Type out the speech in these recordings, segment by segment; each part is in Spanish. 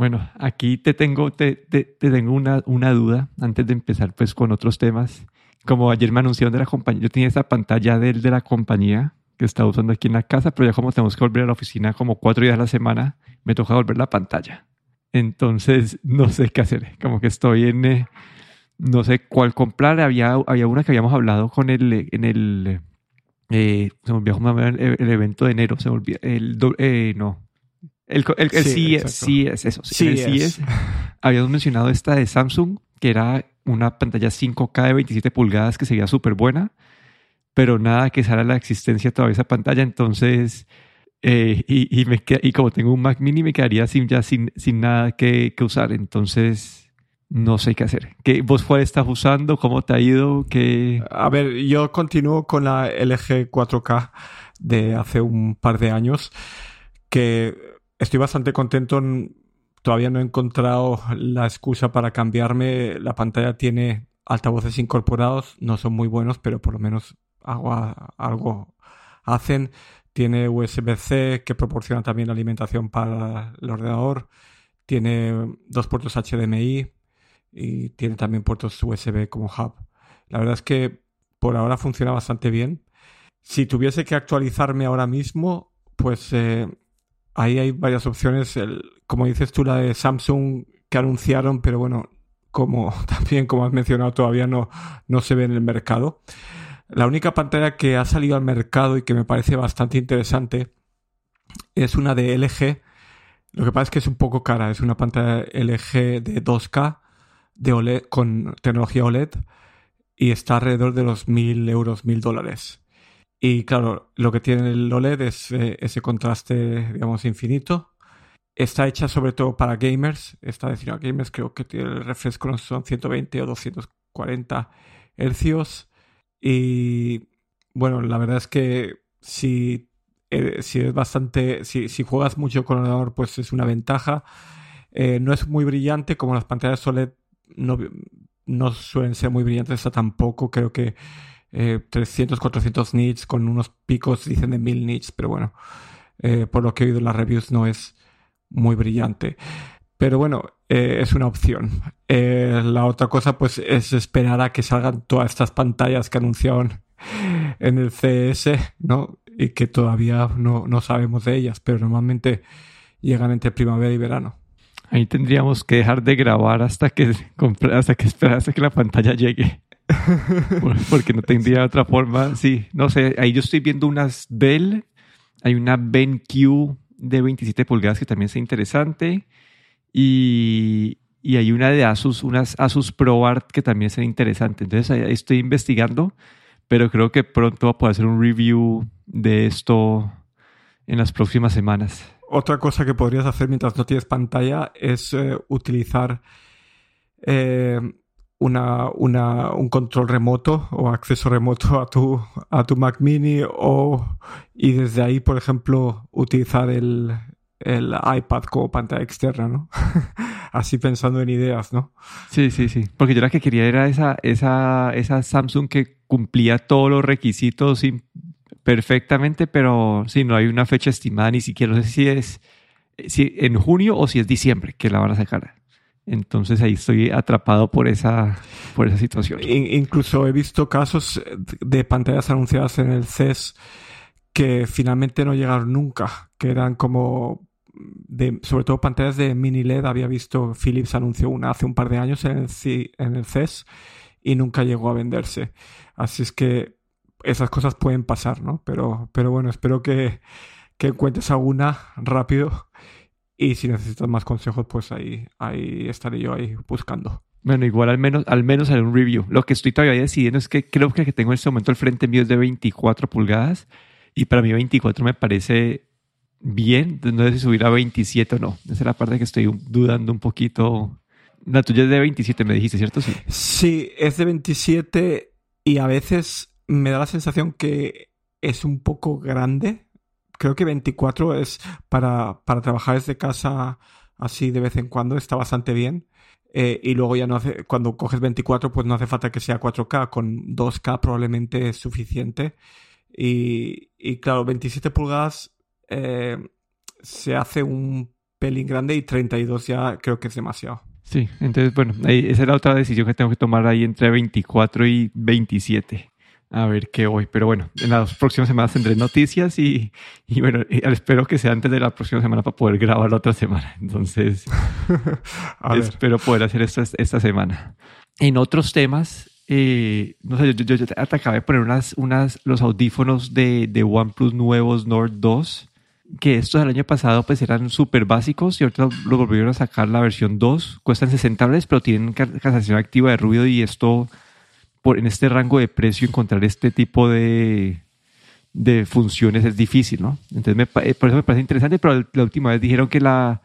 Bueno, aquí te tengo, te, te, tengo una, una, duda antes de empezar pues con otros temas. Como ayer me anunciaron de la compañía, yo tenía esa pantalla del de la compañía que estaba usando aquí en la casa, pero ya como tenemos que volver a la oficina como cuatro días a la semana, me toca volver la pantalla. Entonces no sé qué hacer, como que estoy en, eh, no sé cuál comprar. Había, había una que habíamos hablado con el, en el, eh, se me olvidó el, el evento de enero, se me el, eh, no, el, el, sí, sí, es, eso. Sí, es. Habíamos mencionado esta de Samsung, que era una pantalla 5K de 27 pulgadas que sería súper buena, pero nada que sale a la existencia todavía esa pantalla. Entonces, eh, y, y, me y como tengo un Mac mini, me quedaría sin, ya sin, sin nada que, que usar. Entonces, no sé qué hacer. ¿Qué, ¿Vos cuál estás usando? ¿Cómo te ha ido? ¿Qué... A ver, yo continúo con la LG 4K de hace un par de años, que Estoy bastante contento. Todavía no he encontrado la excusa para cambiarme. La pantalla tiene altavoces incorporados. No son muy buenos, pero por lo menos algo, hacen. Tiene USB-C que proporciona también alimentación para el ordenador. Tiene dos puertos HDMI y tiene también puertos USB como hub. La verdad es que por ahora funciona bastante bien. Si tuviese que actualizarme ahora mismo, pues eh, ahí hay varias opciones. Como dices tú, la de Samsung que anunciaron, pero bueno, como también como has mencionado, todavía no, no se ve en el mercado. La única pantalla que ha salido al mercado y que me parece bastante interesante es una de LG. Lo que pasa es que es un poco cara. Es una pantalla LG de 2K de OLED, con tecnología OLED y está alrededor de los 1000 euros, 1000 dólares. Y claro, lo que tiene el OLED es eh, ese contraste, digamos, infinito. Está hecha sobre todo para gamers. Está destinado a gamers. Creo que tiene el refresco son 120 o 240 hercios. Y bueno, la verdad es que si, eh, si es bastante. Si, si, juegas mucho con ordenador, pues es una ventaja. Eh, no es muy brillante, como las pantallas OLED no, no suelen ser muy brillantes. Esta tampoco. Creo que 300, eh, 400 nits con unos picos, dicen de 1000 nits, pero bueno, eh, por lo que he oído en las reviews no es muy brillante. Pero bueno, eh, es una opción. la otra cosa pues es esperar a que salgan todas estas pantallas que anunciaron en el CS, ¿no? Y que todavía no, no sabemos de ellas, pero normalmente llegan entre primavera y verano. Ahí tendríamos que dejar de grabar hasta que, hasta que esperar hasta que la pantalla llegue. Porque no tendría otra forma. Sí, no sé. Ahí yo estoy viendo unas Dell. Hay una BenQ de 27 pulgadas que también es interesante. Y, y hay una de Asus, unas Asus ProArt que también es interesante. Entonces ahí estoy investigando, pero creo que pronto voy a poder hacer un review de esto en las próximas semanas. Otra cosa que podrías hacer mientras no tienes pantalla es eh, utilizar eh, una, una, un control remoto o acceso remoto a tu, a tu Mac mini o, y desde ahí, por ejemplo, utilizar el, el iPad como pantalla externa, ¿no? Así pensando en ideas, ¿no? Sí, sí, sí. Porque yo la que quería era esa, esa, esa Samsung que cumplía todos los requisitos perfectamente, pero sí, no hay una fecha estimada, ni siquiera no sé si es si en junio o si es diciembre que la van a sacar. Entonces ahí estoy atrapado por esa, por esa situación. incluso he visto casos de pantallas anunciadas en el CES que finalmente no llegaron nunca, que eran como de, sobre todo pantallas de mini LED. Había visto Philips anunció una hace un par de años en el, en el CES y nunca llegó a venderse. Así es que esas cosas pueden pasar, ¿no? Pero, pero bueno, espero que, que encuentres alguna rápido y si necesitas más consejos, pues ahí, ahí estaré yo ahí buscando. Bueno, igual al menos, al menos haré un review. Lo que estoy todavía decidiendo es que creo que el que tengo en este momento el frente mío es de 24 pulgadas y para mí 24 me parece bien. No sé si subir a 27 o no. Esa es la parte que estoy dudando un poquito. La tuya es de 27, me dijiste, ¿cierto? Sí. Sí, es de 27 y a veces me da la sensación que es un poco grande creo que 24 es para, para trabajar desde casa así de vez en cuando, está bastante bien. Eh, y luego ya no hace, cuando coges 24, pues no hace falta que sea 4K, con 2K probablemente es suficiente. Y, y claro, 27 pulgadas eh, se hace un pelín grande y 32 ya creo que es demasiado. Sí, entonces, bueno, esa es la otra decisión que tengo que tomar ahí entre 24 y 27. A ver qué voy. Pero bueno, en las próximas semanas tendré noticias y, y bueno, espero que sea antes de la próxima semana para poder grabar la otra semana. Entonces, espero poder hacer esto esta semana. En otros temas, eh, no sé, yo, yo, acabé de poner unas, unas, los audífonos de, de OnePlus nuevos Nord 2 que estos del año pasado pues eran súper básicos y ahorita los volvieron a sacar la versión 2. Cuestan 60 dólares, pero tienen cancelación activa de ruido y esto por, en este rango de precio encontrar este tipo de, de funciones es difícil, ¿no? Entonces, me, por eso me parece interesante, pero la última vez dijeron que la,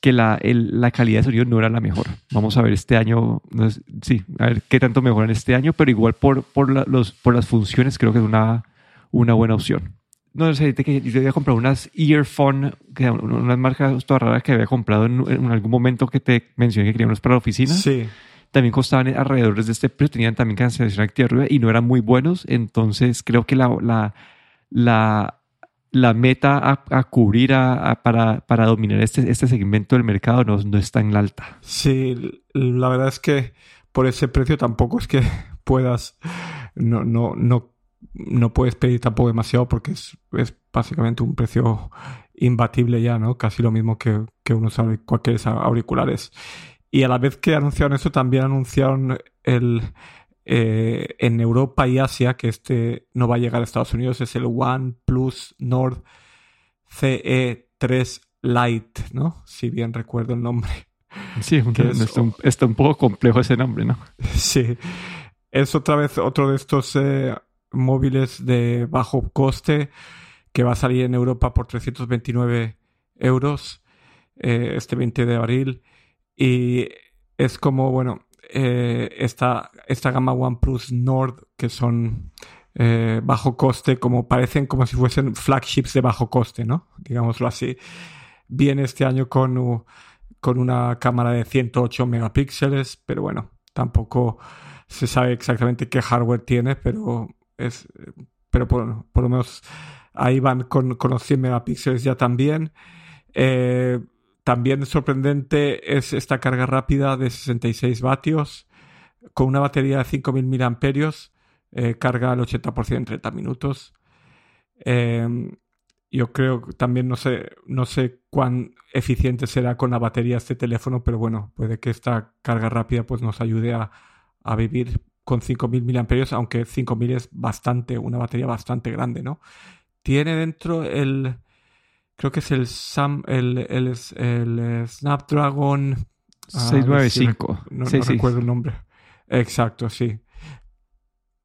que la, la calidad de sonido no era la mejor. Vamos a ver este año, no sí, a ver qué tanto mejoran este año, pero igual por, por, los, por las funciones creo que es una, una buena opción. No sé, que yo había comprado unas earphone, que unas marcas todas raras que había comprado en, en, algún momento que te mencioné que quería unos para la oficina. Sí también costaban alrededor de este precio, tenían también cancelación activa arriba y no eran muy buenos. Entonces creo que la, la, la, la meta a, cubrir a, para, para, dominar este, este segmento del mercado no, no está en la alta. Sí, la verdad es que por ese precio tampoco es que puedas, no, no, no, no puedes pedir tampoco demasiado porque es, es básicamente un precio imbatible ya, ¿no? Casi lo mismo que, que unos cualquier auriculares. Y a la vez que anunciaron eso, también anunciaron el, eh, en Europa y Asia que este no va a llegar a Estados Unidos. Es el OnePlus Nord CE3 Lite, ¿no? Si bien recuerdo el nombre. Sí, está, un, está, un, poco complejo ese nombre, ¿no? Sí. Es otra vez otro de estos eh, móviles de bajo coste que va a salir en Europa por 329 euros eh, este 20 de abril y es como, bueno, eh, esta, esta gama OnePlus Nord, que son eh, bajo coste, como parecen como si fuesen flagships de bajo coste, ¿no? Digámoslo así. Viene este año con, con una cámara de 108 megapíxeles, pero bueno, tampoco se sabe exactamente qué hardware tiene, pero es pero por, por lo menos ahí van con, con, los 100 megapíxeles ya también. Eh, también sorprendente es esta carga rápida de 66 vatios con una batería de 5000 miliamperios. Eh, carga al 80% en 30 minutos. Em, yo creo también no sé, no sé cuán eficiente será con la batería este teléfono, pero bueno, puede que esta carga rápida pues nos ayude a, a vivir con 5000 miliamperios, aunque 5000 es bastante, una batería bastante grande, ¿no? Tiene dentro el, creo que es el, Sam, el, el, el Snapdragon 695. no, recuerdo el nombre. Exacto, sí.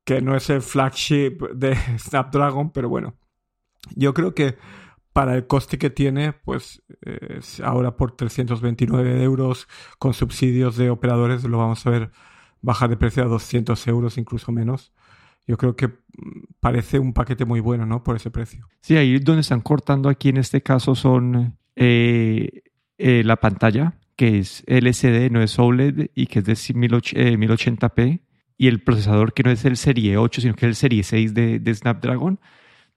Que no es el flagship de Snapdragon, pero bueno. Yo creo que para el coste que tiene, pues ahora por 329 euros con subsidios de operadores lo vamos a ver bajar de precio a 200 euros, incluso menos yo creo que parece un paquete muy bueno, ¿no? Por ese precio. Sí, ahí donde están cortando aquí en este caso son eh, eh, la pantalla, que es LCD, no es OLED y que es de 1080p, eh, y el procesador que no es el Serie 8, sino que es el Serie 6 de, Snapdragon.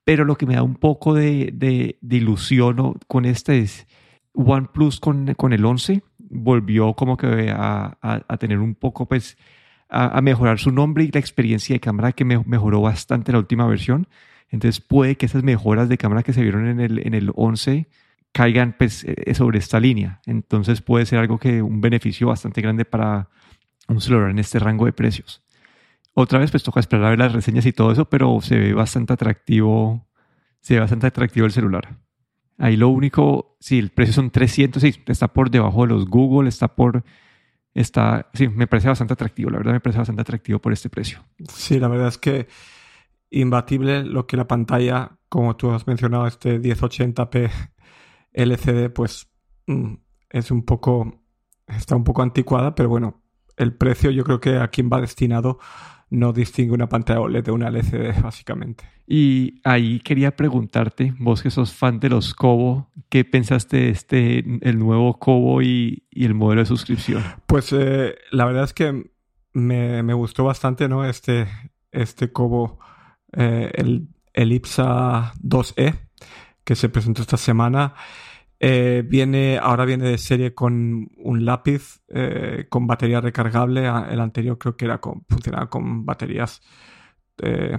Pero lo que me da un poco de, de, ilusión con este es OnePlus con, con el 11 volvió como que a, a tener un poco, pues, a, mejorar su nombre y la experiencia de cámara que mejoró bastante la última versión. Entonces puede que esas mejoras de cámara que se vieron en el, en el 11 caigan pues, eh, sobre esta línea. Entonces puede ser algo que un beneficio bastante grande para un celular en este rango de precios. Otra vez pues toca esperar a ver las reseñas y todo eso, pero se ve bastante atractivo, se ve bastante atractivo el celular. Ahí lo único, sí, el precio son 300, sí, está por debajo de los Google, está por está, sí, me parece bastante atractivo, la verdad me parece bastante atractivo por este precio. Sí, la verdad es que imbatible lo que la pantalla, como tú has mencionado, este 1080p LCD, pues mm, es un poco, está un poco anticuada, pero bueno, el precio yo creo que a quien va destinado no distingue una pantalla OLED de una LCD, básicamente. Y ahí quería preguntarte, vos que sos fan de los Kobo, ¿qué pensaste de este, el nuevo Kobo y, el modelo de suscripción? Pues eh, la verdad es que me, gustó bastante, ¿no? Este, este Kobo, eh, el, el IPSA 2E, que se presentó esta semana. Eh, viene, ahora viene de serie con un lápiz eh, con batería recargable. El anterior creo que era con, funcionaba con baterías eh,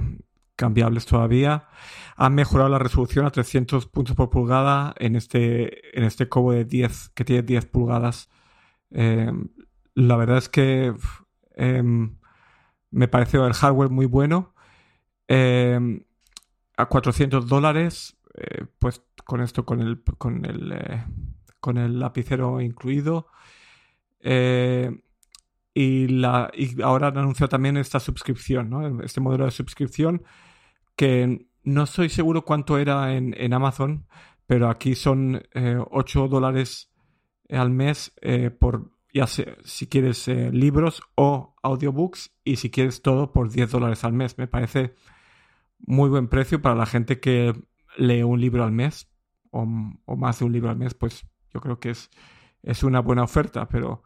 cambiables todavía. Han mejorado la resolución a 300 puntos por pulgada en este, en este cobo de 10 que tiene 10 pulgadas. la verdad es que em, me pareció el hardware muy bueno. Em, a 400 dólares eh, pues con esto, con el, con el, eh, con el lapicero incluido. Eh, y, la, y ahora han anunciado también esta suscripción, ¿no? este modelo de suscripción que no estoy seguro cuánto era en, en Amazon, pero aquí son 8 dólares al mes por ya si quieres libros o audiobooks y si quieres todo por 10 dólares al mes. Me parece muy buen precio para la gente que lee un libro al mes o, más de un libro al mes, pues yo creo que es, es una buena oferta, pero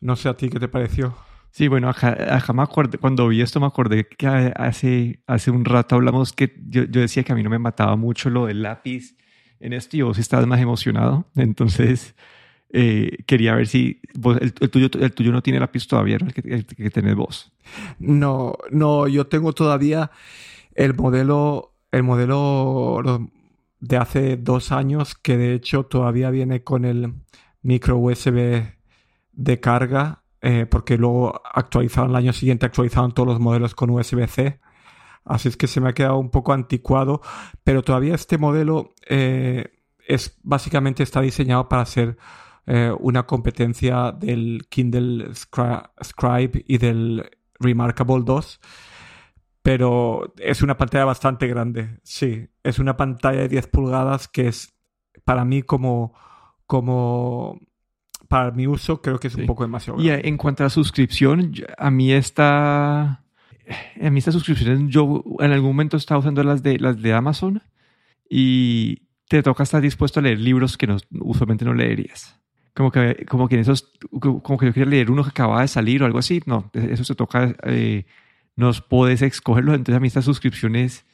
no sé a ti qué te pareció. Sí, bueno, acordé, cuando vi esto me acordé que hace, hace un rato hablamos que yo, decía que a mí no me mataba mucho lo del lápiz en esto y vos estabas más emocionado. Entonces, eh, quería ver si el, tuyo, el tuyo no tiene lápiz todavía, el que, el que tenés vos. No, no, yo tengo todavía el modelo el modelo de hace dos años, que de hecho todavía viene con el micro USB de carga, eh, porque luego actualizaron el año siguiente, actualizaron todos los modelos con USB-C. Así es que se me ha quedado un poco anticuado, pero todavía este modelo eh, es básicamente está diseñado para ser eh, una competencia del Kindle Scribe y del Remarkable 2 pero es una pantalla bastante grande, sí. Es una pantalla de 10 pulgadas que es para mí como, como para mi uso creo que es un poco demasiado. Y en cuanto a la suscripción, a mí esta, a mí estas suscripciones, yo en algún momento estaba usando las de, las de Amazon y te toca estar dispuesto a leer libros que no, usualmente no leerías. Como que, como que en esos, como que yo quería leer uno que acababa de salir o algo así, no, eso se toca eh, nos puedes escogerlo. Entonces a mí estas suscripciones,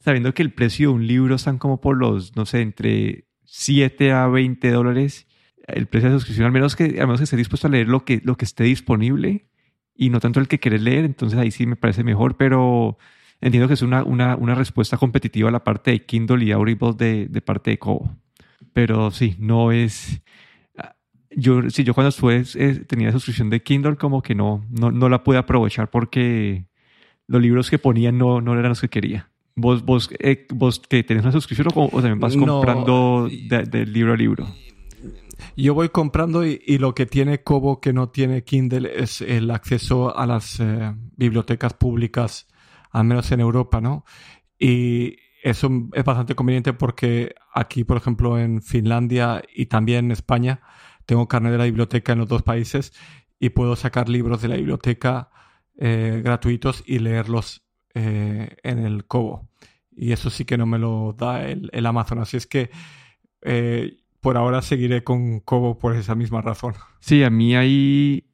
sabiendo que el precio de un libro están como por los, no sé, entre 7 a 20 dólares, el precio de suscripción, al menos que, al menos que esté dispuesto a leer lo que, lo que esté disponible y no tanto el que quieres leer, entonces ahí sí me parece mejor, pero entiendo que es una, una, una respuesta competitiva a la parte de Kindle y Audible de, de parte de Kobo. Pero sí, no es yo, sí, yo cuando estuve, eh, tenía suscripción de Kindle, como que no, no, no la pude aprovechar porque los libros que ponían no, no eran los que quería. ¿Vos, vos, eh, vos que tenés una suscripción o, también vas comprando de, libro a libro? Yo voy comprando y, lo que tiene Kobo que no tiene Kindle es el acceso a las eh, bibliotecas públicas, al menos en Europa, ¿no? Y eso es bastante conveniente porque aquí, por ejemplo, en Finlandia y también en España, tengo carnet de la biblioteca en los dos países y puedo sacar libros de la biblioteca eh, gratuitos y leerlos eh, en el Kobo. Y eso sí que no me lo da el, Amazon. Así es que eh, por ahora seguiré con Kobo por esa misma razón. Sí, a mí ahí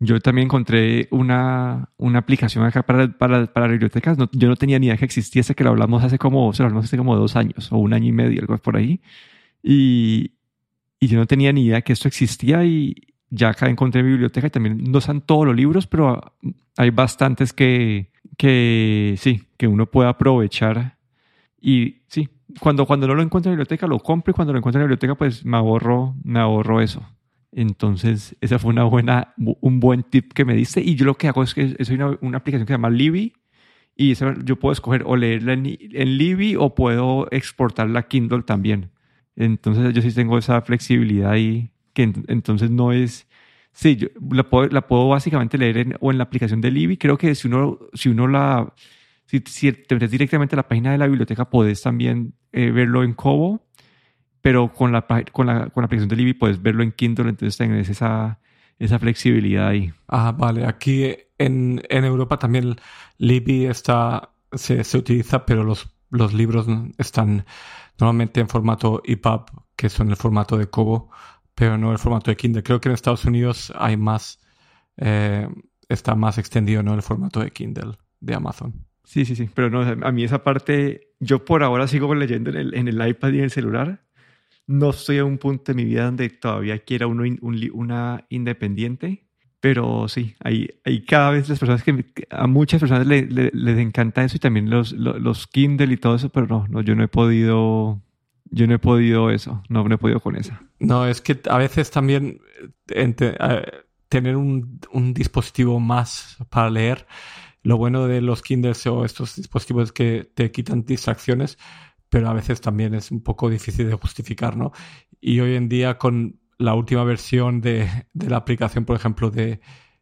yo también encontré una, una aplicación acá para, para, para bibliotecas. yo no tenía ni idea que existiese, que lo hablamos hace como, lo hablamos hace como dos años o un año y medio, algo por ahí. Y, y yo no tenía ni idea que esto existía y, ya acá encontré mi biblioteca y también no están todos los libros, pero hay bastantes que, que sí, que uno puede aprovechar. Y sí, cuando, cuando no lo encuentro en biblioteca, lo compro y cuando lo encuentro en biblioteca, pues me ahorro, me ahorro eso. Entonces, esa fue una buena, un buen tip que me diste. Y yo lo que hago es que es una, una aplicación que se llama Libby y yo puedo escoger o leerla en, en Libby o puedo exportarla a Kindle también. Entonces, yo sí tengo esa flexibilidad y que entonces no es... Sí, yo la puedo, la puedo básicamente leer en, o en la aplicación de Libby. Creo que si uno, si uno la... Si, te metes directamente a la página de la biblioteca, puedes también eh, verlo en Kobo, pero con la, con la, con la aplicación de Libby puedes verlo en Kindle, entonces tienes esa, esa flexibilidad ahí. Ah, vale. Aquí en, en Europa también Libby está, se, se, utiliza, pero los, los libros están normalmente en formato EPUB, que son el formato de Kobo pero no el formato de Kindle. Creo que en Estados Unidos hay más, eh, está más extendido, ¿no? El formato de Kindle de Amazon. Sí, sí, sí, pero no, a mí esa parte, yo por ahora sigo leyendo en el, en el iPad y en el celular, no estoy a un punto de mi vida donde todavía quiera uno una independiente, pero sí, hay, hay cada vez las personas que a muchas personas les encanta eso y también los, los, Kindle y todo eso, pero no, no, yo no he podido, yo no he podido eso, no, he podido con esa. No, es que a veces también eh, tener un, un dispositivo más para leer, lo bueno de los Kindles o estos dispositivos es que te quitan distracciones, pero a veces también es un poco difícil de justificar, ¿no? Y hoy en día con la última versión de, la aplicación, por ejemplo, de,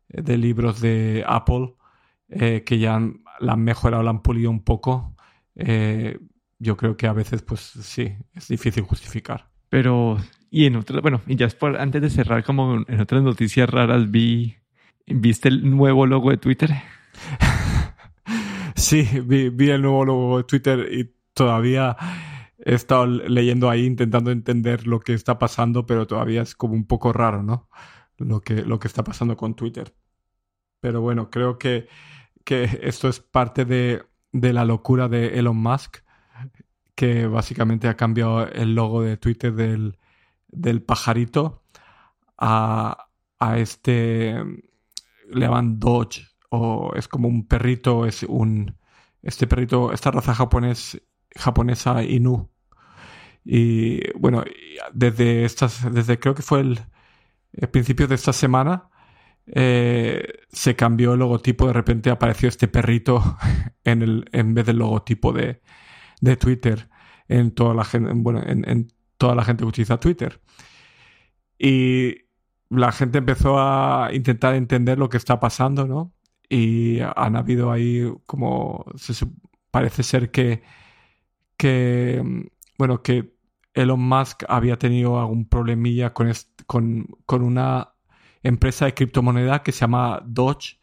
libros de Apple, eh, que ya la han mejorado, la han pulido un poco, eh, yo creo que a veces, pues sí, es difícil justificar. Pero, y en otras, bueno, y ya es por, antes de cerrar, como en otras noticias raras, vi, ¿viste el nuevo logo de Twitter? sí, vi, vi el nuevo logo de Twitter y todavía he estado leyendo ahí intentando entender lo que está pasando, pero todavía es como un poco raro, ¿no? Lo que, lo que está pasando con Twitter. Pero bueno, creo que, que esto es parte de, de, la locura de Elon Musk, que básicamente ha cambiado el logo de Twitter del, del pajarito a, a este, le llaman Dodge, o es como un perrito, es un, este perrito, esta raza japonés japonesa Inu. Y bueno, desde estas, desde creo que fue el, principio de esta semana, eh, se cambió el logotipo, de repente apareció este perrito en, el, en vez del logotipo de, de Twitter en toda la gente, bueno, en, toda la gente que utiliza Twitter. Y la gente empezó a intentar entender lo que está pasando, ¿no? Y han habido ahí como parece ser que que, bueno, que Elon Musk había tenido algún problemilla con, con, una empresa de criptomoneda que se llama Doge,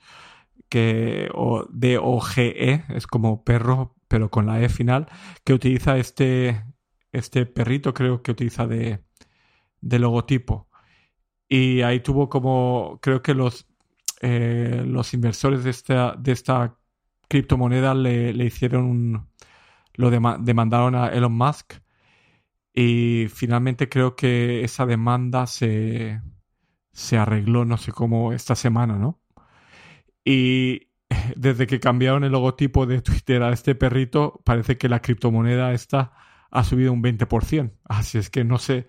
que, o D-O-G-E, es como perro, pero con la E final, que utiliza este, este perrito, creo que utiliza de, de logotipo. Y ahí tuvo como, creo que los, eh, los inversores de esta, de esta criptomoneda le, le hicieron un, lo demandaron a Elon Musk y finalmente creo que esa demanda se, se arregló, no sé cómo, esta semana, ¿no? Y desde que cambiaron el logotipo de Twitter a este perrito, parece que la criptomoneda esta ha subido un 20%. Así es que no sé,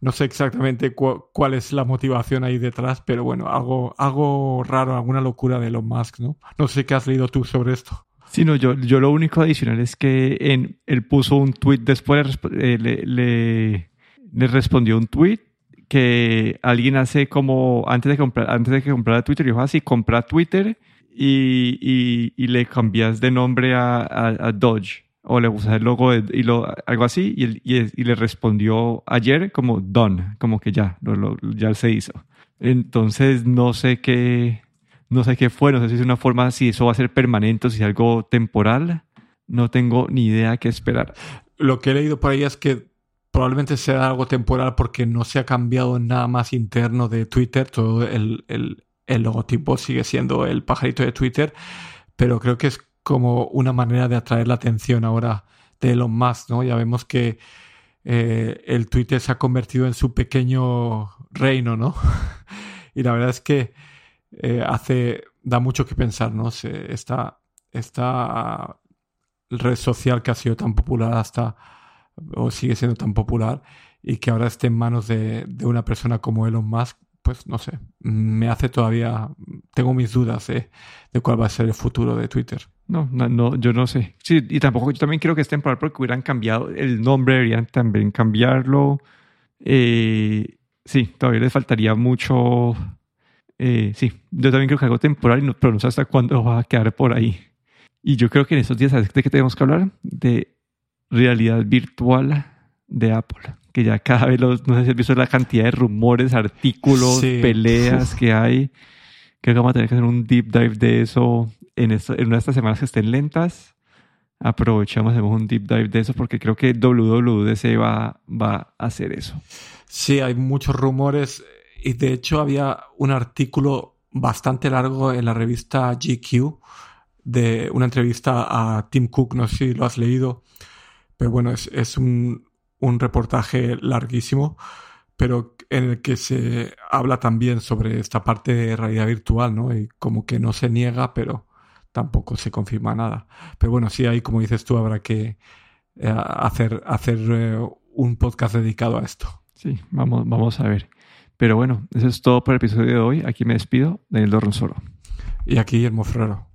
no sé exactamente cuál es la motivación ahí detrás, pero bueno, algo, algo raro, alguna locura de Elon Musk, ¿no? No sé qué has leído tú sobre esto. Sí, no, yo, yo lo único adicional es que en, él puso un tweet después, eh, le, le, respondió un tweet que alguien hace como antes de comprar, antes de que comprara Twitter, dijo así, compra Twitter y, y, le cambias de nombre a, a, Dodge o le usas el logo y lo, algo así y, y, le respondió ayer como done, como que ya, lo, ya se hizo. Entonces no sé qué, no sé qué fue, no sé si es una forma, si eso va a ser permanente o si es algo temporal. No tengo ni idea qué esperar. Lo que he leído por ahí es que probablemente sea algo temporal porque no se ha cambiado nada más interno de Twitter. Todo el, logotipo sigue siendo el pajarito de Twitter, pero creo que es como una manera de atraer la atención ahora de Elon Musk, ¿no? Ya vemos que eh, el Twitter se ha convertido en su pequeño reino, ¿no? y la verdad es que eh, hace, da mucho que pensar, ¿no? esta, esta red social que ha sido tan popular hasta, o sigue siendo tan popular, y que ahora esté en manos de, una persona como Elon Musk, pues no sé, me hace todavía, tengo mis dudas de, cuál va a ser el futuro de Twitter. No, no, yo no sé. Sí, y tampoco, yo también quiero que esté temporal porque hubieran cambiado el nombre, deberían también cambiarlo. Eh, sí, todavía les faltaría mucho eh, sí, yo también creo que algo temporal, pero no sé hasta cuándo va a quedar por ahí. Y yo creo que en estos días, ¿sabes de qué tenemos que hablar? De realidad virtual de Apple. Que ya cada vez, los, no sé si has visto la cantidad de rumores, artículos, peleas que hay. Creo que vamos a tener que hacer un deep dive de eso en, esto, en una de estas semanas que estén lentas. Aprovechamos, hacemos un deep dive de eso porque creo que WWDC va, va a hacer eso. Sí, hay muchos rumores y de hecho había un artículo bastante largo en la revista GQ de una entrevista a Tim Cook, no sé si lo has leído, pero bueno, es, un, un reportaje larguísimo, pero en el que se habla también sobre esta parte de realidad virtual, ¿no? Y como que no se niega, pero tampoco se confirma nada. Pero bueno, sí hay, como dices tú, habrá que eh, hacer, hacer eh, un podcast dedicado a esto. Sí, vamos, vamos a ver. Pero bueno, eso es todo por el episodio de hoy. Aquí me despido, Daniel Dorronsoro. Y aquí Guillermo Ferrero.